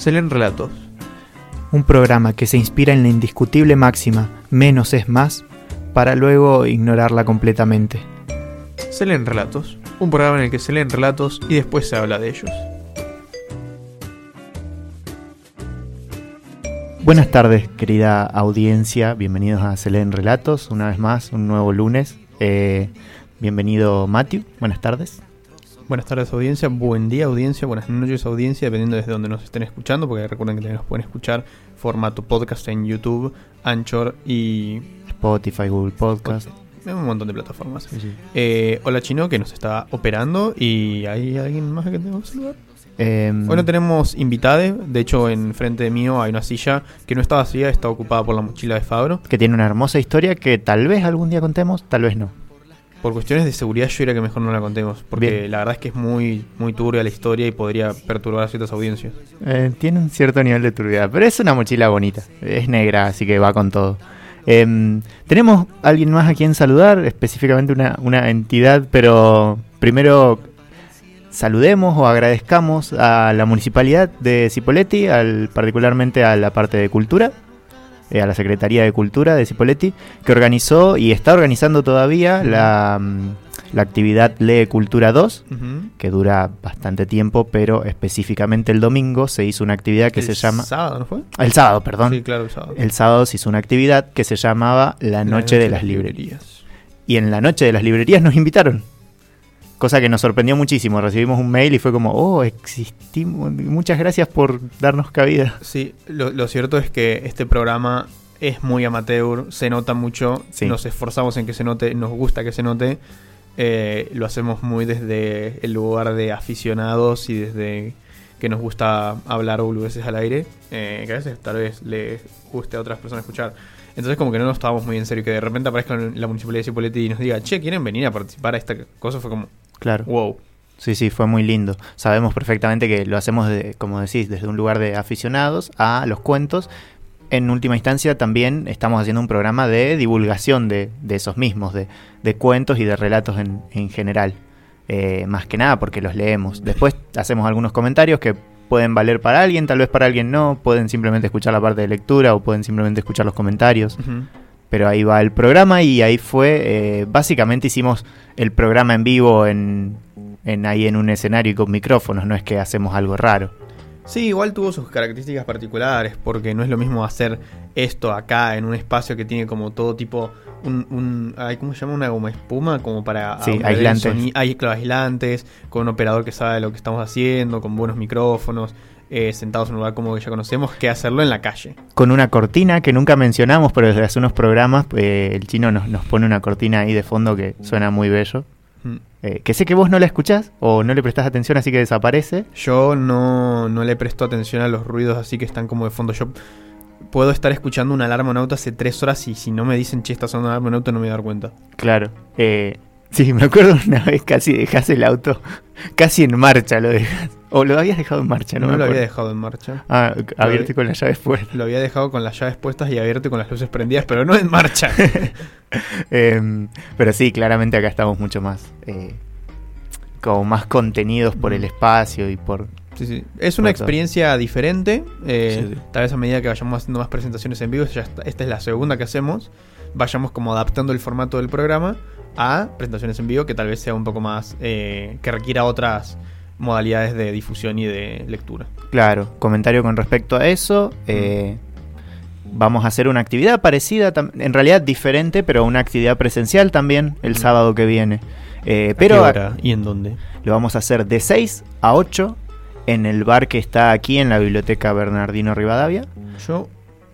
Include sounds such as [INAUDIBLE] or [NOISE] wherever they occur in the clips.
Se leen relatos. Un programa que se inspira en la indiscutible máxima menos es más para luego ignorarla completamente. Se leen relatos. Un programa en el que se leen relatos y después se habla de ellos. Buenas tardes, querida audiencia. Bienvenidos a Se leen relatos. Una vez más, un nuevo lunes. Eh, bienvenido, Matthew. Buenas tardes. Buenas tardes audiencia, buen día audiencia, buenas noches audiencia, dependiendo desde donde nos estén escuchando, porque recuerden que también nos pueden escuchar formato podcast en YouTube, Anchor y Spotify, Google Podcast. en un montón de plataformas. Sí, sí. Eh, hola Chino, que nos está operando y hay alguien más que tenemos que saludar. Em, Hoy no tenemos invitade, de hecho en frente de mío hay una silla que no está vacía, está ocupada por la mochila de Fabro. que tiene una hermosa historia que tal vez algún día contemos, tal vez no. Por cuestiones de seguridad yo diría que mejor no la contemos, porque Bien. la verdad es que es muy, muy turbia la historia y podría perturbar a ciertas audiencias. Eh, tiene un cierto nivel de turbiedad, pero es una mochila bonita. Es negra, así que va con todo. Em, Tenemos alguien más a quien saludar, específicamente una, una entidad, pero primero saludemos o agradezcamos a la municipalidad de Cipolletti, al, particularmente a la parte de cultura, eh, a la Secretaría de Cultura de Cipolletti, que organizó y está organizando todavía la, mm, la actividad Lee Cultura 2 Ujú. que dura bastante tiempo, pero específicamente el domingo se hizo una actividad que El se llama... sábado, ¿no fue? El sábado, perdón. Sí, claro, el sábado. El sábado se hizo una actividad que se llamaba La Noche de las Librerías. Y en la Noche de las Librerías nos invitaron. Cosa que nos sorprendió muchísimo. Recibimos un mail y fue como, oh, existimos. Muchas gracias por darnos cabida. Sí, lo, lo cierto es que este programa es muy amateur, se nota mucho, Sí. nos esforzamos en que se note, nos gusta que se note, eh, lo hacemos muy desde el lugar de aficionados y desde que nos gusta hablar boludeces al aire, eh, que a veces tal vez les guste a otras personas escuchar. Entonces como que no nos tomamos muy en serio, que de repente aparezca la municipalidad de Cipolletti y nos diga, che, ¿quieren venir a participar a esta cosa? Fue como, Claro. wow. Sí, sí, fue muy lindo. Sabemos perfectamente que lo hacemos, de, como decís, desde un lugar de aficionados a los cuentos. En última instancia, también estamos haciendo un programa de divulgación de, de esos mismos, de, de cuentos y de relatos en, en general. Eh, más que nada porque los leemos. Después hacemos algunos comentarios que pueden valer para alguien, tal vez para alguien no. Pueden simplemente escuchar la parte de lectura o pueden simplemente escuchar los comentarios. Pero ahí va el programa y ahí fue, eh, básicamente hicimos el programa en vivo en, en ahí en un escenario y con micrófonos, no es que hacemos algo raro. Sí, igual tuvo sus características particulares, porque no es lo mismo hacer esto acá en un espacio que tiene como todo tipo, un, un ay, ¿cómo se llama? Una goma espuma, como para Sí, aislantes. Hay, claro, aislantes, con un operador que sabe lo que estamos haciendo, con buenos micrófonos, eh, sentados en un lugar como que ya conocemos, que hacerlo en la calle. Con una cortina que nunca mencionamos, pero desde hace unos programas eh, el chino nos, nos pone una cortina ahí de fondo que suena muy bello. Mm. Eh, que sé que vos no la escuchás o no le prestás atención así que desaparece. Yo no, no le presto atención a los ruidos así que están como de fondo. Yo puedo estar escuchando una alarma en auto hace tres horas y si no me dicen, che, está sonando alarma en auto, no me voy a dar cuenta. Claro. Eh, sí, [LAUGHS] me acuerdo una vez casi dejás el auto [LAUGHS] casi en marcha, lo dejas. O lo habías dejado en marcha, No, no, me lo había dejado en marcha. Ah, abierto con las llaves fuera. Lo había dejado con las llaves puestas y abierto y con las luces prendidas, pero no en marcha. [LAUGHS] Em, pero sí, claramente acá estamos mucho más. eh, como más contenidos por el espacio y por. Sí, sí. Es una experiencia diferente. eh, Sí, sí. Tal vez a medida que vayamos haciendo más presentaciones en vivo, ya está- esta es la segunda que hacemos, vayamos como adaptando el formato del programa a presentaciones en vivo que tal vez sea un poco más, eh, que requiera otras modalidades de difusión y de lectura. Claro, comentario con respecto a eso. eh, vamos a hacer una actividad parecida, en realidad diferente, pero una actividad presencial también el sábado que viene. Eh, ¿A qué pero hora y en dónde? lo vamos a hacer de 6 a 8 en el bar que está aquí en la biblioteca Bernardino Rivadavia. Yo,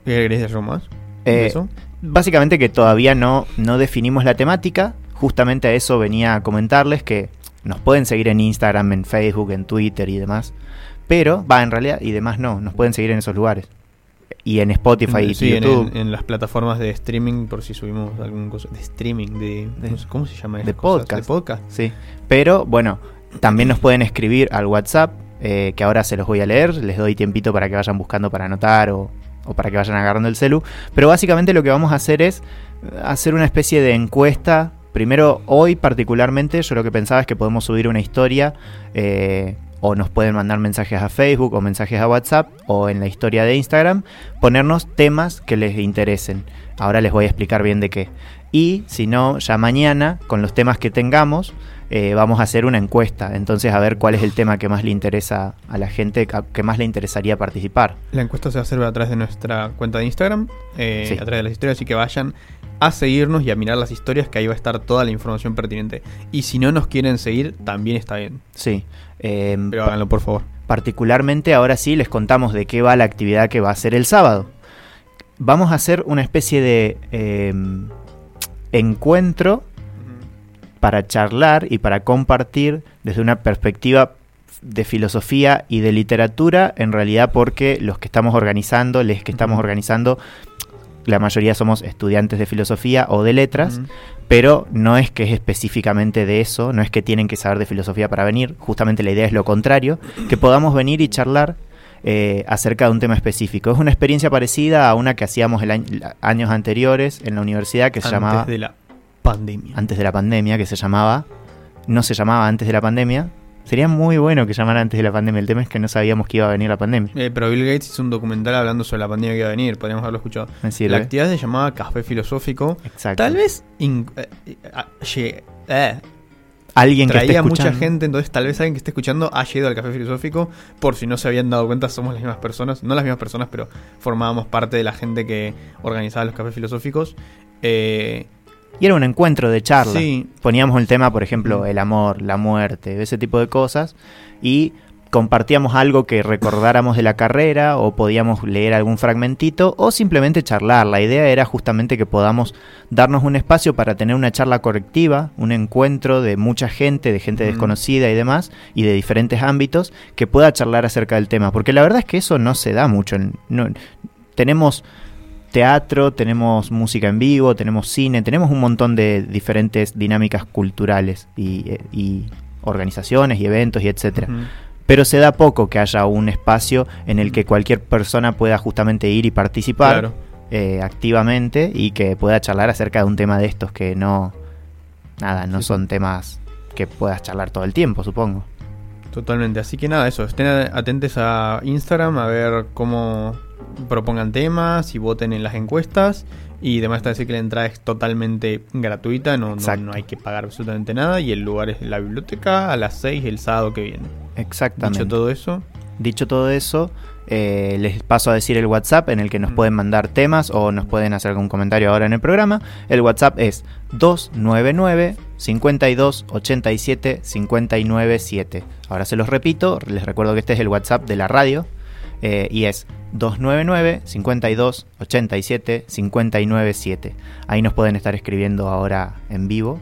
¿qué querés decir más? Eh, ¿De eso? Básicamente que todavía no, no definimos la temática. Justamente a eso venía a comentarles que nos pueden seguir en Instagram, en Facebook, en Twitter y demás. Pero, va, en realidad, y demás no, nos pueden seguir en esos lugares. Y en Spotify y Sí, en, YouTube. en- en las plataformas de streaming, por si subimos algún cosa. De streaming, de. De- no sé, ¿Cómo se llama de cosas? podcast. De podcast. Sí. Pero, bueno, también nos pueden escribir al WhatsApp, eh, que ahora se los voy a leer. Les doy tiempito para que vayan buscando para anotar o, o para que vayan agarrando el celu. Pero básicamente lo que vamos a hacer es eh, hacer una especie de encuesta. Primero, hoy particularmente, yo lo que pensaba es que podemos subir una historia eh, o nos pueden mandar mensajes a Facebook o mensajes a WhatsApp o en la historia de Instagram, ponernos temas que les interesen. Ahora les voy a explicar bien de qué. Y si no, ya mañana, con los temas que tengamos, eh, vamos a hacer una encuesta. Entonces, a ver cuál es el tema que más le interesa a la gente, que más le interesaría participar. La encuesta se va a hacer a través de nuestra cuenta de Instagram, eh, Sí. a través de las historias, así que vayan a seguirnos y a mirar las historias, que ahí va a estar toda la información pertinente. Y si no nos quieren seguir, también está bien. Sí. Eh, Pero háganlo, por favor. Particularmente ahora sí les contamos de qué va la actividad que va a ser el sábado. Vamos a hacer una especie de eh, encuentro para charlar y para compartir desde una perspectiva de filosofía y de literatura, en realidad porque los que estamos organizando, les que estamos organizando, la mayoría somos estudiantes de filosofía o de letras, pero no es que es específicamente de eso, no es que tienen que saber de filosofía para venir, justamente la idea es lo contrario, que podamos venir y charlar eh, acerca de un tema específico. Es una experiencia parecida a una que hacíamos el año- años anteriores en la universidad que se Antes llamaba de la pandemia. antes de la pandemia, que se llamaba, no se llamaba antes de la pandemia. Sería muy bueno que llamara antes de la pandemia. El tema es que no sabíamos que iba a venir la pandemia. Eh, pero Bill Gates hizo un documental hablando sobre la pandemia que iba a venir, podríamos haberlo escuchado. Sirve. La actividad se llamaba Café Filosófico. Exacto. Tal vez eh, eh, ah, eh, alguien que esté traía mucha escuchando. gente, entonces tal vez alguien que esté escuchando ha ido al Café Filosófico. Por si no se habían dado cuenta, somos las mismas personas. No las mismas personas, pero formábamos parte de la gente que organizaba los cafés filosóficos. Eh, Y era un encuentro de charla. sí, Poníamos el tema, por ejemplo, Mm. el amor, la muerte, ese tipo de cosas. Y compartíamos algo que recordáramos de la carrera o podíamos leer algún fragmentito o simplemente charlar. La idea era justamente que podamos darnos un espacio para tener una charla correctiva, un encuentro de mucha gente, de gente Mm. desconocida y demás, y de diferentes ámbitos, que pueda charlar acerca del tema. Porque la verdad es que eso no se da mucho. no- tenemos teatro, tenemos música en vivo, tenemos cine, tenemos un montón de diferentes dinámicas culturales y, eh, y organizaciones y eventos y etcétera. Pero se da poco que haya un espacio en el que cualquier persona pueda justamente ir y participar Claro. eh, activamente y que pueda charlar acerca de un tema de estos que no, nada, no sí. son temas que puedas charlar todo el tiempo, supongo. Totalmente. Así que nada, eso. Estén atentos a Instagram a ver cómo propongan temas y voten en las encuestas. Y además está decir que la entrada es totalmente gratuita, no, no, no hay que pagar absolutamente nada. Y el lugar es la biblioteca a las 6 el sábado que viene. Exactamente. Dicho todo eso, Dicho todo eso, eh, les paso a decir el WhatsApp en el que nos Mm. pueden mandar temas o nos pueden hacer algún comentario ahora en el programa. El WhatsApp es 299 52 87 59 7. Ahora se los repito, les recuerdo que este es el WhatsApp de la radio eh, y es 299 52 87 59 7. Ahí nos pueden estar escribiendo ahora en vivo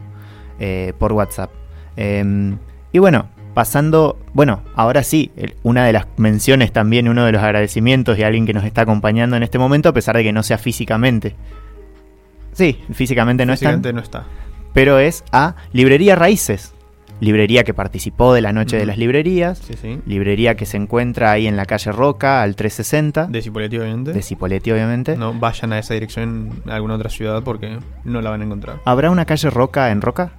eh, por WhatsApp. Em, y bueno, pasando, bueno, ahora sí, una de las menciones también, uno de los agradecimientos de alguien que nos está acompañando en este momento, a pesar de que no sea físicamente. Sí, físicamente no físicamente están, no está. pero es a Librería Raíces, librería que participó de la Noche de las Librerías, Sí, sí. librería que se encuentra ahí en la calle Roca, al 360, De Cipolletti, obviamente. de Cipolletti obviamente. No vayan a esa dirección en alguna otra ciudad porque no la van a encontrar. ¿Habrá una calle Roca en Roca?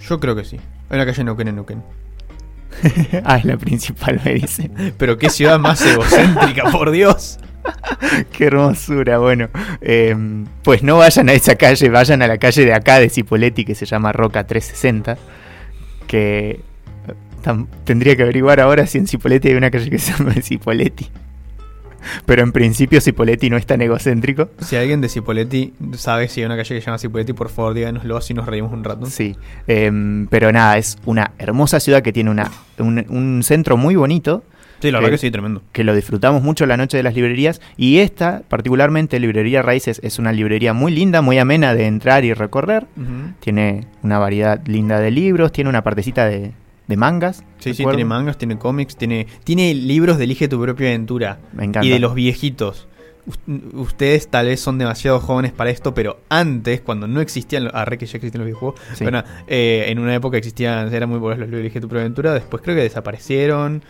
Yo creo que sí. Hay una calle Neuquén en Neuquén. [LAUGHS] ah, es la principal, me dice. Pero qué ciudad más egocéntrica, [LAUGHS] por Dios. Qué hermosura, bueno. eh, pues no vayan a esa calle, vayan a la calle de acá de Cipoletti que se llama Roca 360. Que eh, tendría que averiguar ahora si en Cipoletti hay una calle que se llama [LAUGHS] Cipoletti. Pero en principio Cipoletti no es tan egocéntrico. Si alguien de Cipolletti sabe si hay una calle que se llama Cipolletti, por favor díganoslo así nos reímos un rato. Sí, em, pero nada, es una hermosa ciudad que tiene una, un, un centro muy bonito. Sí, la verdad que sí, tremendo. que lo disfrutamos mucho la noche de las librerías y esta, particularmente Librería Raíces, es una librería muy linda, muy amena de entrar y recorrer. Tiene una variedad linda de libros, tiene una partecita de, de mangas. Sí, sí, tiene mangas, tiene cómics, tiene, tiene libros de Elige tu propia aventura. Me encanta. Y de los viejitos. Us- Ustedes tal vez son demasiado jóvenes para esto, pero antes, cuando no existían, los- ah, re que ya existen los videojuegos, Sí. nada, eh, en una época existían, eran muy populares los libros de Elige tu propia aventura, después creo que desaparecieron,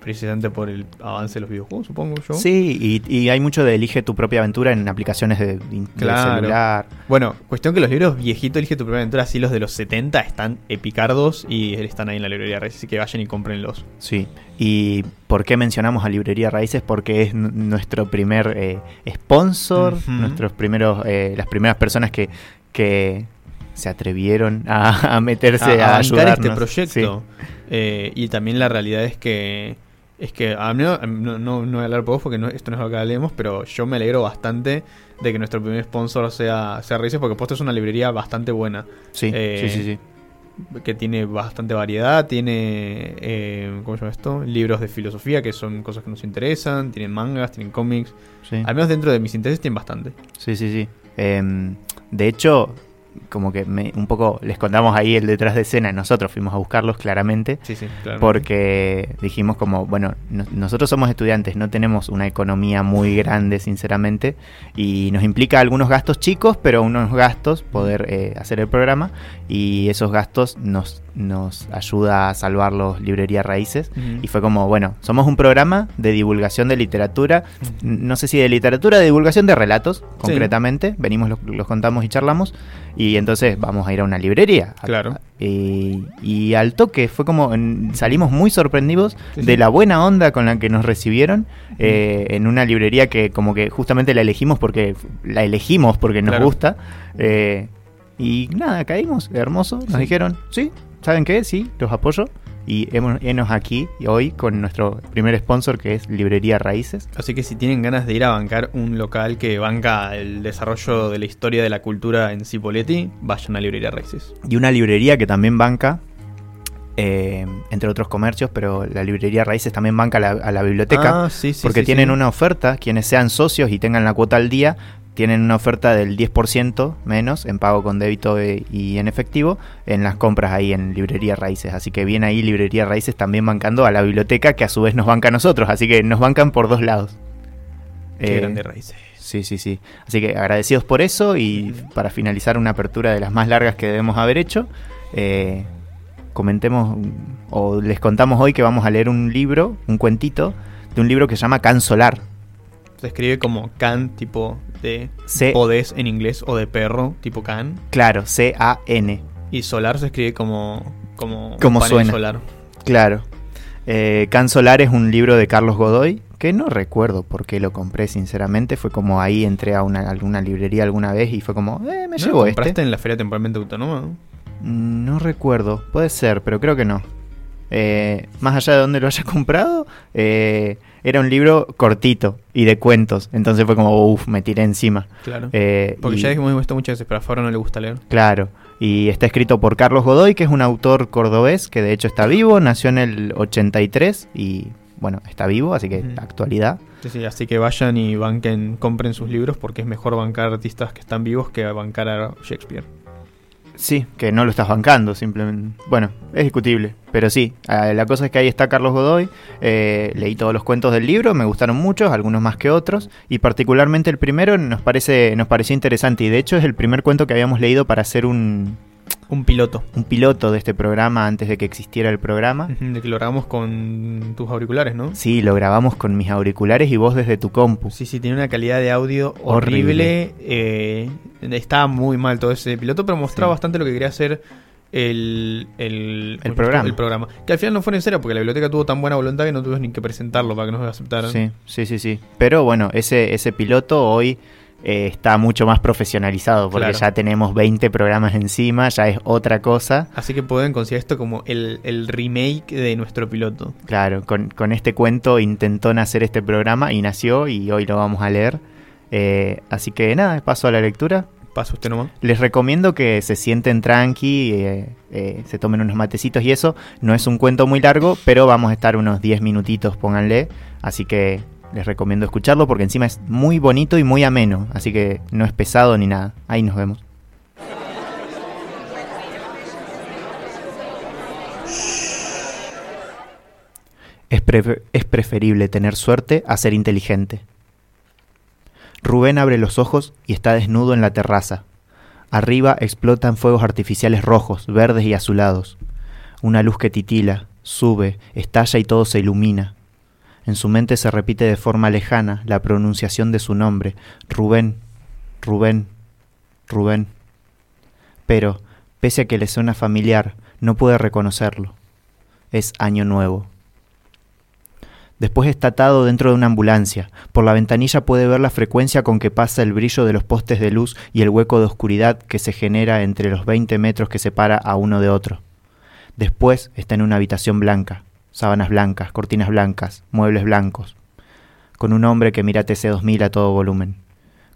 precisamente por el avance de los videojuegos, supongo yo. Sí, y, y hay mucho de elige tu propia aventura en aplicaciones de, de Claro. celular. Bueno, cuestión que los libros viejitos, Elige tu propia aventura, así los de los 70 están epicardos y están ahí en la librería Reyes, así que vayan y cómprenlos. Sí. ¿Y por qué mencionamos a Librería Raíces? Porque es nuestro primer eh, sponsor, nuestros primeros, eh, las primeras personas que, que se atrevieron a, a meterse a, bancar ayudarnos. este proyecto. Eh, y también la realidad es que es que a mí no, no, no- no voy a hablar por vos porque no- esto no es lo que hablemos, pero yo me alegro bastante de que nuestro primer sponsor sea, sea porque Posta es una librería bastante buena. Sí, Eh, sí, sí, sí. que tiene bastante variedad, tiene, eh, ¿cómo se llama esto? Libros de filosofía, que son cosas que nos interesan, tienen mangas, tienen cómics, sí. al menos dentro de mis intereses tienen bastante. Sí, sí, sí. Em, de hecho, como que me- un poco les contamos ahí el detrás de escena. Nosotros fuimos a buscarlos claramente. Sí, sí, claro. Porque dijimos como, bueno, no- nosotros somos estudiantes, no tenemos una economía muy grande, sinceramente, y nos implica algunos gastos chicos, pero unos gastos poder eh, hacer el programa, y esos gastos nos, nos ayuda a salvar los librerías raíces. Ujú. Y fue como, bueno, somos un programa de divulgación de literatura, no sé si de literatura, de divulgación de relatos, concretamente. Venimos, los, los contamos y charlamos, y entonces vamos a ir a una librería. Claro. Y, y al toque fue como, en- salimos muy sorprendidos Sí, de la buena onda con la que nos recibieron eh, en una librería que como que justamente la elegimos porque la elegimos porque nos Claro. gusta. eh, y nada, caímos, hermoso. Nos Sí. dijeron, sí, ¿saben qué? Sí, los apoyo. Y hemos, aquí hoy con nuestro primer sponsor que es Librería Raíces. Así que si tienen ganas de ir a bancar un local que banca el desarrollo de la historia de la cultura en Cipolletti, vayan a Librería Raíces. Y una librería que también banca, eh, entre otros comercios, pero la librería Raíces también banca a la, a la biblioteca. Ah, sí, sí, porque sí, tienen una oferta, quienes sean socios y tengan la cuota al día, tienen una oferta del 10% menos en pago con débito e- y en efectivo en las compras ahí en Librería Raíces. Así que viene ahí Librería Raíces también bancando a la biblioteca que a su vez nos banca a nosotros. Así que nos bancan por dos lados. Qué Eh, grande Raíces. Sí, sí, sí. Así que agradecidos por eso y para finalizar una apertura de las más largas que debemos haber hecho, eh, comentemos o les contamos hoy que vamos a leer un libro, un cuentito, de un libro que se llama Can Solar. Se escribe como can, tipo de C- podés en inglés, o de perro, tipo can. Claro, C-A-N. Y solar se escribe como. Como, Como panel suena. solar. Claro. Eh, Can Solar es un libro de Carlos Godoy, que no recuerdo por qué lo compré, sinceramente. Fue como ahí entré a una, alguna librería alguna vez y fue como, eh, me ¿No lo llevo compraste este. en la Feria Temporalmente Autónoma? no? No recuerdo, puede ser, pero creo que no. Eh, más allá de dónde lo haya [LAUGHS] comprado, eh, era un libro cortito y de cuentos. Entonces fue como, uff, me tiré encima. Claro. Eh, Porque y- ya dijimos esto muchas veces, pero a no le gusta leer. Claro, y está escrito por Carlos Godoy, que es un autor cordobés que de hecho está vivo, nació en el 83 y bueno, está vivo, así que Ujú. actualidad. Sí, sí, así que vayan y banquen, compren sus libros porque es mejor bancar artistas que están vivos que bancar a Shakespeare. Sí, que no lo estás bancando, simplemente. Bueno, es discutible, pero sí, eh, la cosa es que ahí está Carlos Godoy, eh, leí todos los cuentos del libro, me gustaron muchos, algunos más que otros, y particularmente el primero nos, parece, nos pareció interesante, y de hecho es el primer cuento que habíamos leído para hacer un, Un piloto. un piloto de este programa antes de que existiera el programa. De que lo grabamos con tus auriculares, ¿no? Sí, lo grabamos con mis auriculares y vos desde tu compu. Sí, sí, tiene una calidad de audio Horrible. horrible. eh, estaba muy mal todo ese piloto, pero mostraba Sí. bastante lo que quería hacer el, el, El programa. el programa. Que al final no fue necesario porque la biblioteca tuvo tan buena voluntad que no tuvimos ni que presentarlo para que nos aceptaran. Sí, sí, sí, sí. Pero bueno, ese, ese piloto hoy eh, está mucho más profesionalizado porque Claro. ya tenemos 20 programas encima, ya es otra cosa. Así que pueden considerar esto como el, el remake de nuestro piloto. Claro, con, con este cuento intentó nacer este programa y nació y hoy lo vamos a leer. Eh, así que nada, paso a la lectura. Pasa usted nomás. Les recomiendo que se sienten tranqui, eh, eh, se tomen unos matecitos y eso. No es un cuento muy largo, pero vamos a estar unos 10 minutitos, pónganle. Así que les recomiendo escucharlo porque encima es muy bonito y muy ameno. Así que no es pesado ni nada. Ahí nos vemos. Es, pre- es preferible tener suerte a ser inteligente. Rubén abre los ojos y está desnudo en la terraza. Arriba explotan fuegos artificiales rojos, verdes y azulados. Una luz que titila, sube, estalla y todo se ilumina. En su mente se repite de forma lejana la pronunciación de su nombre, Rubén, Rubén, Rubén. Pero, pese a que le suena familiar, no puede reconocerlo. Es año nuevo. Después está atado dentro de una ambulancia. Por la ventanilla puede ver la frecuencia con que pasa el brillo de los postes de luz y el hueco de oscuridad que se genera entre los 20 metros que separa a uno de otro. Después está en una habitación blanca, sábanas blancas, cortinas blancas, muebles blancos, con un hombre que mira TC2000 a todo volumen.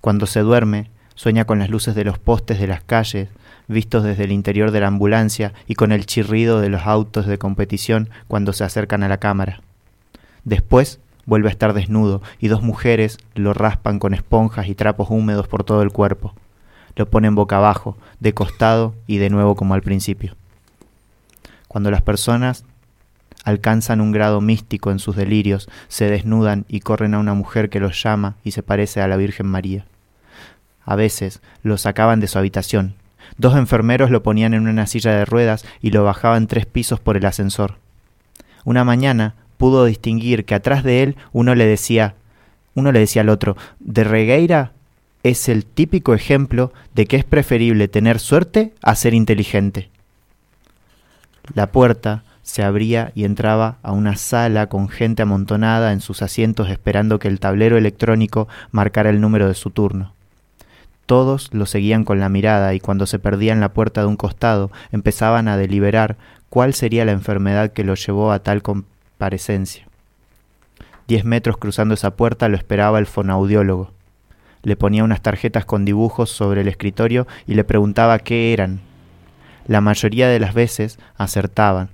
Cuando se duerme, sueña con las luces de los postes de las calles, vistos desde el interior de la ambulancia y con el chirrido de los autos de competición cuando se acercan a la cámara. Después vuelve a estar desnudo y dos mujeres lo raspan con esponjas y trapos húmedos por todo el cuerpo. Lo ponen boca abajo, de costado y de nuevo como al principio. Cuando las personas alcanzan un grado místico en sus delirios, se desnudan y corren a una mujer que los llama y se parece a la Virgen María. A veces lo sacaban de su habitación. Dos enfermeros lo ponían en una silla de ruedas y lo bajaban tres pisos por el ascensor. Una mañana pudo distinguir que atrás de él uno le decía, uno le decía al otro, de Regueira es el típico ejemplo de que es preferible tener suerte a ser inteligente. La puerta se abría y entraba a una sala con gente amontonada en sus asientos esperando que el tablero electrónico marcara el número de su turno. Todos lo seguían con la mirada y cuando se perdía en la puerta de un costado empezaban a deliberar cuál sería la enfermedad que lo llevó a tal parecencia. Diez metros cruzando esa puerta lo esperaba el fonaudiólogo. Le ponía unas tarjetas con dibujos sobre el escritorio y le preguntaba qué eran. La mayoría de las veces acertaban.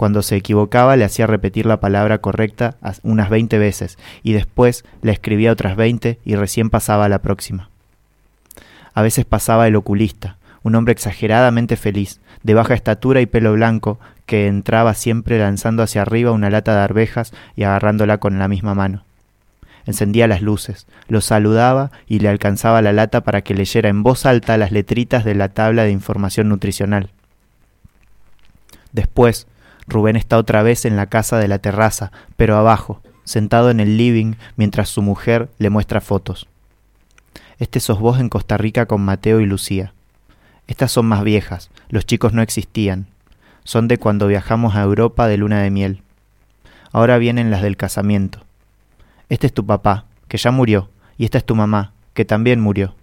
Cuando se equivocaba le hacía repetir la palabra correcta unas veinte veces y después la escribía otras veinte y recién pasaba a la próxima. A veces pasaba el oculista, un hombre exageradamente feliz, de baja estatura y pelo blanco, que entraba siempre lanzando hacia arriba una lata de arvejas y agarrándola con la misma mano. Encendía las luces, lo saludaba y le alcanzaba la lata para que leyera en voz alta las letritas de la tabla de información nutricional. Después, Rubén está otra vez en la casa de la terraza, pero abajo, sentado en el living mientras su mujer le muestra fotos. Este sos vos en Costa Rica con Mateo y Lucía. Estas son más viejas, los chicos no existían, son de cuando viajamos a Europa de luna de miel. Ahora vienen las del casamiento. Este es tu papá, que ya murió, y esta es tu mamá, que también murió.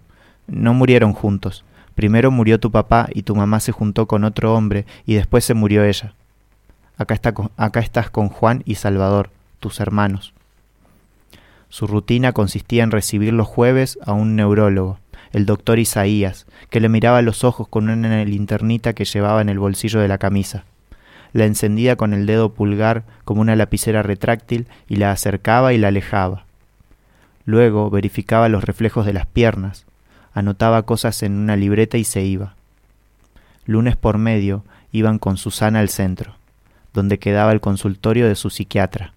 No murieron juntos. Primero murió tu papá y tu mamá se juntó con otro hombre y después se murió ella. Acá, está, acá estás con Juan y Salvador, tus hermanos. Su rutina consistía en recibir los jueves a un neurólogo, el doctor Isaías, que le miraba los ojos con una linternita que llevaba en el bolsillo de la camisa. La encendía con el dedo pulgar como una lapicera retráctil y la acercaba y la alejaba. Luego verificaba los reflejos de las piernas, anotaba cosas en una libreta y se iba. Lunes por medio iban con Susana al centro, donde quedaba el consultorio de su psiquiatra,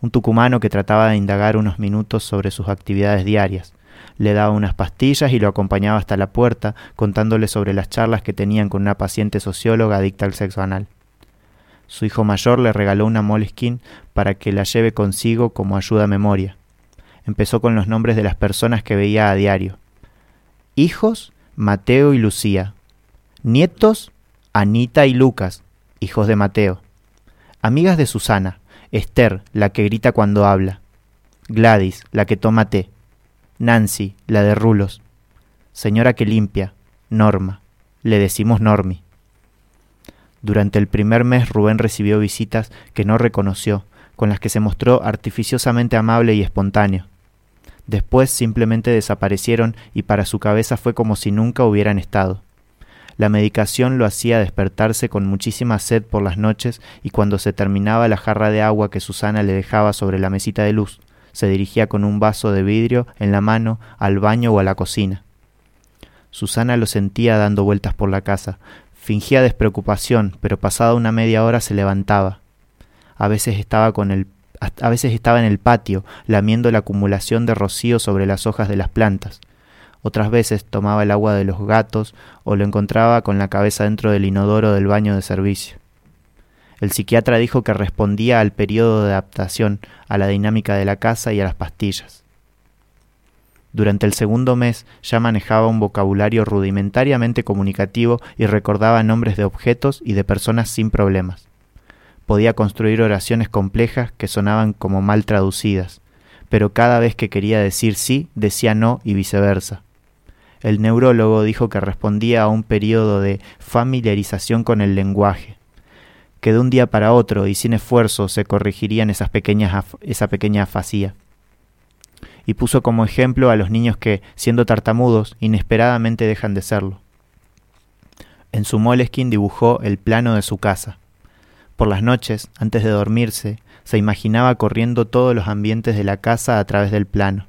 un tucumano que trataba de indagar unos minutos sobre sus actividades diarias, le daba unas pastillas y lo acompañaba hasta la puerta, contándole sobre las charlas que tenían con una paciente socióloga adicta al sexo anal. Su hijo mayor le regaló una moleskin para que la lleve consigo como ayuda a memoria. Empezó con los nombres de las personas que veía a diario. Hijos, Mateo y Lucía. Nietos, Anita y Lucas, hijos de Mateo. Amigas de Susana, Esther, la que grita cuando habla. Gladys, la que toma té. Nancy, la de rulos. Señora que limpia, Norma. Le decimos Normi. Durante el primer mes Rubén recibió visitas que no reconoció, con las que se mostró artificiosamente amable y espontáneo. Después simplemente desaparecieron y para su cabeza fue como si nunca hubieran estado. La medicación lo hacía despertarse con muchísima sed por las noches y cuando se terminaba la jarra de agua que Susana le dejaba sobre la mesita de luz, se dirigía con un vaso de vidrio en la mano al baño o a la cocina. Susana lo sentía dando vueltas por la casa. Fingía despreocupación, pero pasada una media hora se levantaba. A veces estaba con el a veces estaba en el patio, lamiendo la acumulación de rocío sobre las hojas de las plantas. Otras veces tomaba el agua de los gatos o lo encontraba con la cabeza dentro del inodoro del baño de servicio. El psiquiatra dijo que respondía al periodo de adaptación, a la dinámica de la casa y a las pastillas. Durante el segundo mes ya manejaba un vocabulario rudimentariamente comunicativo y recordaba nombres de objetos y de personas sin problemas. Podía construir oraciones complejas que sonaban como mal traducidas, pero cada vez que quería decir sí, decía no y viceversa. El neurólogo dijo que respondía a un periodo de familiarización con el lenguaje, que de un día para otro y sin esfuerzo se corregirían esas pequeñas esa pequeña afasía. Y puso como ejemplo a los niños que, siendo tartamudos, inesperadamente dejan de serlo. En su moleskin dibujó el plano de su casa. Por las noches, antes de dormirse, se imaginaba corriendo todos los ambientes de la casa a través del plano.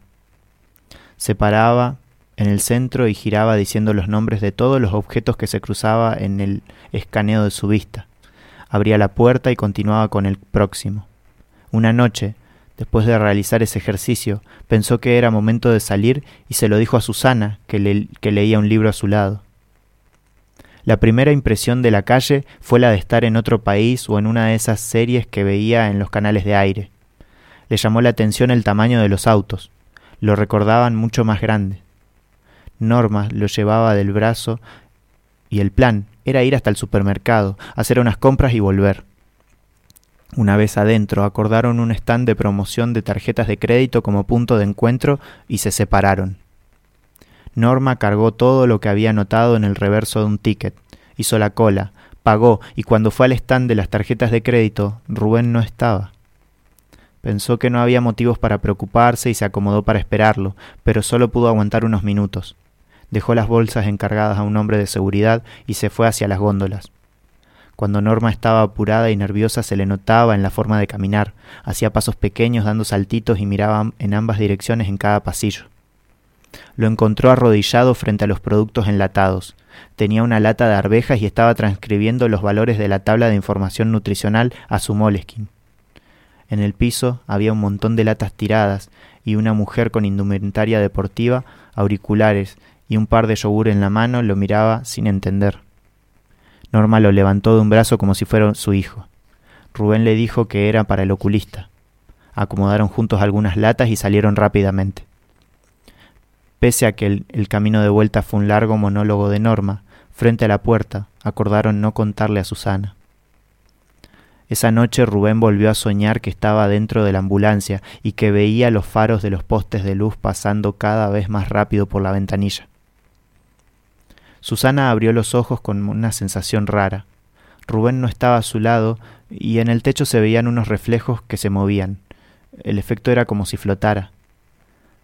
Se paraba en el centro y giraba diciendo los nombres de todos los objetos que se cruzaba en el escaneo de su vista. Abría la puerta y continuaba con el próximo. Una noche, después de realizar ese ejercicio, pensó que era momento de salir y se lo dijo a Susana, que, que leía un libro a su lado. La primera impresión de la calle fue la de estar en otro país o en una de esas series que veía en los canales de aire. Le llamó la atención el tamaño de los autos. Lo recordaban mucho más grande. Norma lo llevaba del brazo y el plan era ir hasta el supermercado, hacer unas compras y volver. Una vez adentro acordaron un stand de promoción de tarjetas de crédito como punto de encuentro y se separaron. Norma cargó todo lo que había anotado en el reverso de un ticket, hizo la cola, pagó y cuando fue al stand de las tarjetas de crédito, Rubén no estaba. Pensó que no había motivos para preocuparse y se acomodó para esperarlo, pero solo pudo aguantar unos minutos. Dejó las bolsas encargadas a un hombre de seguridad y se fue hacia las góndolas. Cuando Norma estaba apurada y nerviosa se le notaba en la forma de caminar, hacía pasos pequeños dando saltitos y miraba en ambas direcciones en cada pasillo. Lo encontró arrodillado frente a los productos enlatados. Tenía una lata de arvejas y estaba transcribiendo los valores de la tabla de información nutricional a su moleskin. En el piso había un montón de latas tiradas y una mujer con indumentaria deportiva, auriculares y un par de yogur en la mano lo miraba sin entender. Norma lo levantó de un brazo como si fuera su hijo. Rubén le dijo que era para el oculista. Acomodaron juntos algunas latas y salieron rápidamente. Pese a que el, camino de vuelta fue un largo monólogo de Norma, frente a la puerta acordaron no contarle a Susana. Esa noche Rubén volvió a soñar que estaba dentro de la ambulancia y que veía los faros de los postes de luz pasando cada vez más rápido por la ventanilla. Susana abrió los ojos con una sensación rara. Rubén no estaba a su lado y en el techo se veían unos reflejos que se movían. El efecto era como si flotara.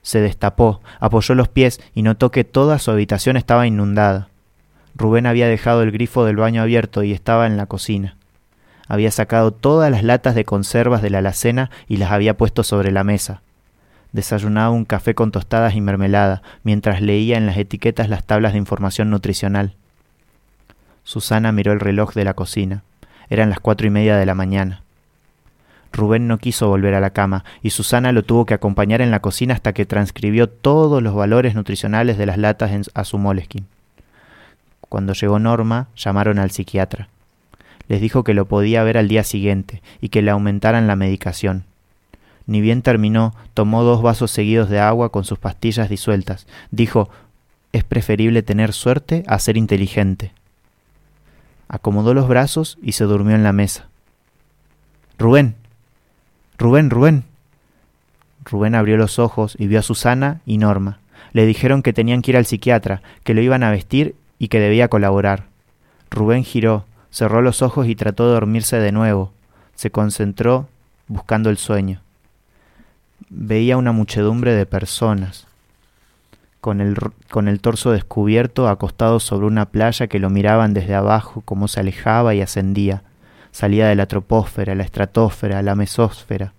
Se destapó, apoyó los pies y notó que toda su habitación estaba inundada. Rubén había dejado el grifo del baño abierto y estaba en la cocina. Había sacado todas las latas de conservas de la alacena y las había puesto sobre la mesa. Desayunaba un café con tostadas y mermelada, mientras leía en las etiquetas las tablas de información nutricional. Susana miró el reloj de la cocina. Eran las cuatro y media de la mañana. Rubén no quiso volver a la cama y Susana lo tuvo que acompañar en la cocina hasta que transcribió todos los valores nutricionales de las latas a su moleskin. Cuando llegó Norma, llamaron al psiquiatra. Les dijo que lo podía ver al día siguiente y que le aumentaran la medicación. Ni bien terminó, tomó dos vasos seguidos de agua con sus pastillas disueltas. Dijo, es preferible tener suerte a ser inteligente. Acomodó los brazos y se durmió en la mesa. Rubén, Rubén, Rubén. Rubén abrió los ojos y vio a Susana y Norma. Le dijeron que tenían que ir al psiquiatra, que lo iban a vestir y que debía colaborar. Rubén giró, cerró los ojos y trató de dormirse de nuevo. Se concentró buscando el sueño. Veía una muchedumbre de personas, con el, con el torso descubierto, acostado sobre una playa que lo miraban desde abajo como se alejaba y ascendía salía de la troposfera, la estratosfera, la mesósfera,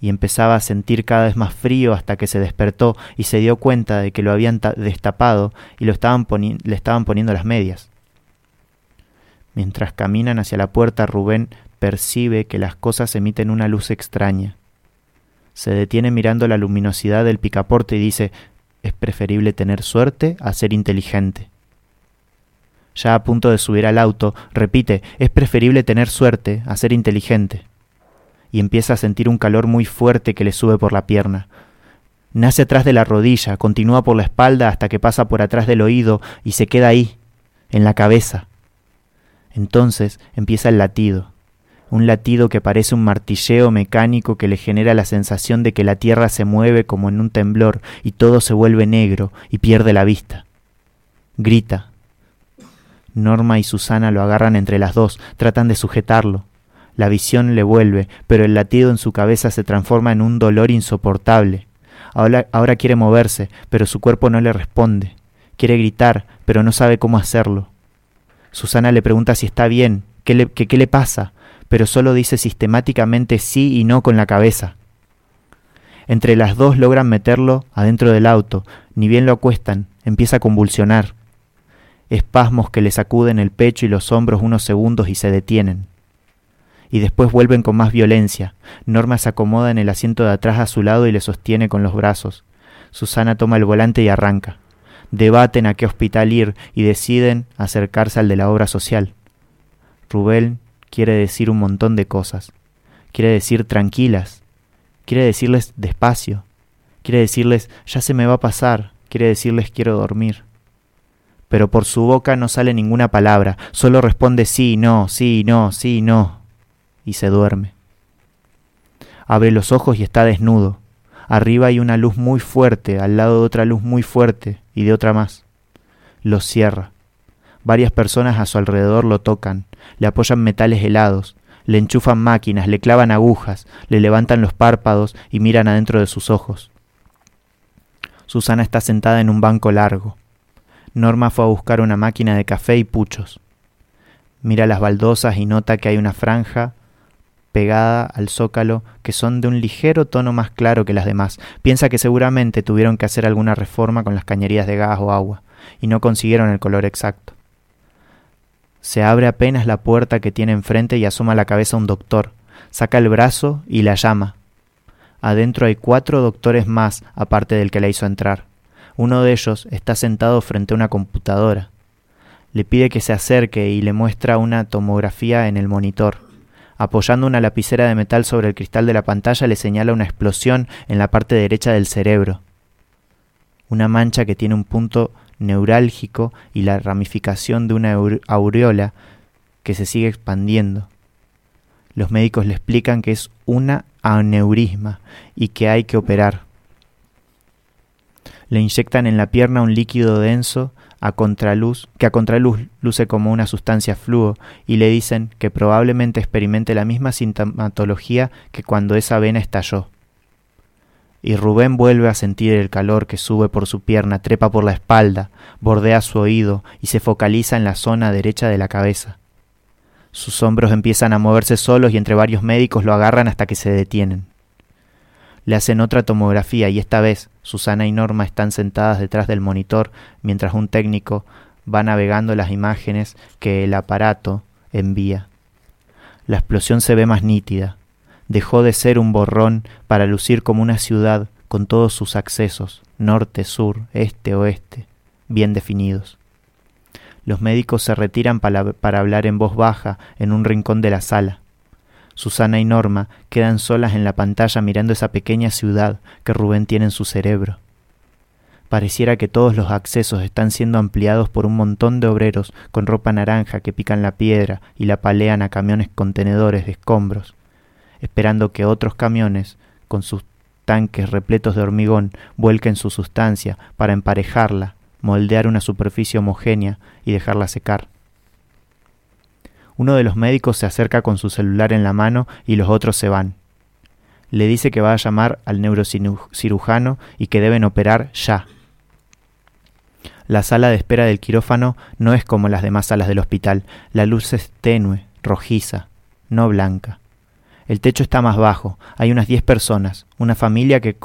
y empezaba a sentir cada vez más frío hasta que se despertó y se dio cuenta de que lo habían destapado y lo estaban le estaban poniendo las medias. Mientras caminan hacia la puerta, Rubén percibe que las cosas emiten una luz extraña. Se detiene mirando la luminosidad del picaporte y dice, es preferible tener suerte a ser inteligente. Ya a punto de subir al auto, repite, es preferible tener suerte a ser inteligente. Y empieza a sentir un calor muy fuerte que le sube por la pierna. Nace atrás de la rodilla, continúa por la espalda hasta que pasa por atrás del oído y se queda ahí, en la cabeza. Entonces empieza el latido, un latido que parece un martilleo mecánico que le genera la sensación de que la tierra se mueve como en un temblor y todo se vuelve negro y pierde la vista. Grita. Norma y Susana lo agarran entre las dos, tratan de sujetarlo. La visión le vuelve, pero el latido en su cabeza se transforma en un dolor insoportable. Ahora, ahora quiere moverse, pero su cuerpo no le responde. Quiere gritar, pero no sabe cómo hacerlo. Susana le pregunta si está bien, qué le, qué le pasa, pero solo dice sistemáticamente sí y no con la cabeza. Entre las dos logran meterlo adentro del auto, ni bien lo acuestan, empieza a convulsionar. Espasmos que le sacuden el pecho y los hombros unos segundos y se detienen. Y después vuelven con más violencia. Norma se acomoda en el asiento de atrás a su lado y le sostiene con los brazos. Susana toma el volante y arranca. Debaten a qué hospital ir y deciden acercarse al de la obra social. Rubén quiere decir un montón de cosas. Quiere decir tranquilas. Quiere decirles despacio. Quiere decirles ya se me va a pasar. Quiere decirles quiero dormir. Pero por su boca no sale ninguna palabra. Solo responde sí, no, sí, no, sí, no. Y se duerme. Abre los ojos y está desnudo. Arriba hay una luz muy fuerte, al lado de otra luz muy fuerte y de otra más. Los cierra. Varias personas a su alrededor lo tocan, le apoyan metales helados, le enchufan máquinas, le clavan agujas, le levantan los párpados y miran adentro de sus ojos. Susana está sentada en un banco largo. Norma fue a buscar una máquina de café y puchos. Mira las baldosas y nota que hay una franja pegada al zócalo que son de un ligero tono más claro que las demás. Piensa que seguramente tuvieron que hacer alguna reforma con las cañerías de gas o agua, y no consiguieron el color exacto. Se abre apenas la puerta que tiene enfrente y asoma la cabeza un doctor. Saca el brazo y la llama. Adentro hay cuatro doctores más, aparte del que la hizo entrar. Uno de ellos está sentado frente a una computadora. Le pide que se acerque y le muestra una tomografía en el monitor. Apoyando una lapicera de metal sobre el cristal de la pantalla le señala una explosión en la parte derecha del cerebro. Una mancha que tiene un punto neurálgico y la ramificación de una aureola que se sigue expandiendo. Los médicos le explican que es una aneurisma y que hay que operar. Le inyectan en la pierna un líquido denso a contraluz, que a contraluz luce como una sustancia fluo, y le dicen que probablemente experimente la misma sintomatología que cuando esa vena estalló y Rubén vuelve a sentir el calor que sube por su pierna, trepa por la espalda, bordea su oído y se focaliza en la zona derecha de la cabeza. Sus hombros empiezan a moverse solos y entre varios médicos lo agarran hasta que se detienen. Le hacen otra tomografía y esta vez Susana y Norma están sentadas detrás del monitor mientras un técnico va navegando las imágenes que el aparato envía. La explosión se ve más nítida, dejó de ser un borrón para lucir como una ciudad con todos sus accesos, norte, sur, este, oeste, bien definidos. Los médicos se retiran para, hablar en voz baja en un rincón de la sala. Susana y Norma quedan solas en la pantalla mirando esa pequeña ciudad que Rubén tiene en su cerebro. Pareciera que todos los accesos están siendo ampliados por un montón de obreros con ropa naranja que pican la piedra y la palean a camiones contenedores de escombros esperando que otros camiones, con sus tanques repletos de hormigón, vuelquen su sustancia para emparejarla, moldear una superficie homogénea y dejarla secar. Uno de los médicos se acerca con su celular en la mano y los otros se van. Le dice que va a llamar al neurocirujano y que deben operar ya. La sala de espera del quirófano no es como las demás salas del hospital. La luz es tenue, rojiza, no blanca. El techo está más bajo. Hay unas diez personas, una familia que,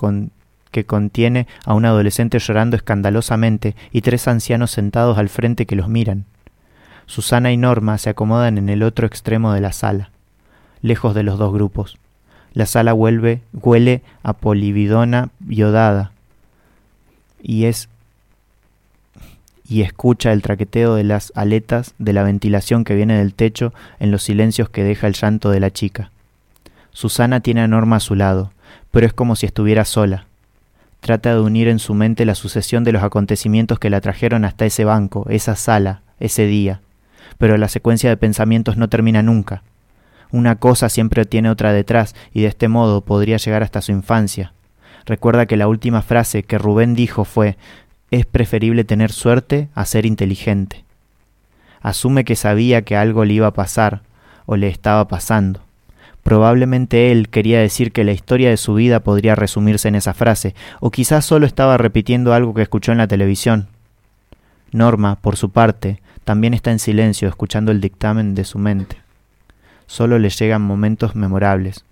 que contiene a un adolescente llorando escandalosamente y tres ancianos sentados al frente que los miran. Susana y Norma se acomodan en el otro extremo de la sala, lejos de los dos grupos. La sala vuelve, huele a polividona iodada y es y escucha el traqueteo de las aletas de la ventilación que viene del techo en los silencios que deja el llanto de la chica. Susana tiene a Norma a su lado, pero es como si estuviera sola. Trata de unir en su mente la sucesión de los acontecimientos que la trajeron hasta ese banco, esa sala, ese día. Pero la secuencia de pensamientos no termina nunca. Una cosa siempre tiene otra detrás y de este modo podría llegar hasta su infancia. Recuerda que la última frase que Rubén dijo fue es preferible tener suerte a ser inteligente. Asume que sabía que algo le iba a pasar o le estaba pasando. Probablemente él quería decir que la historia de su vida podría resumirse en esa frase, o quizás solo estaba repitiendo algo que escuchó en la televisión. Norma, por su parte, también está en silencio escuchando el dictamen de su mente. Solo le llegan momentos memorables.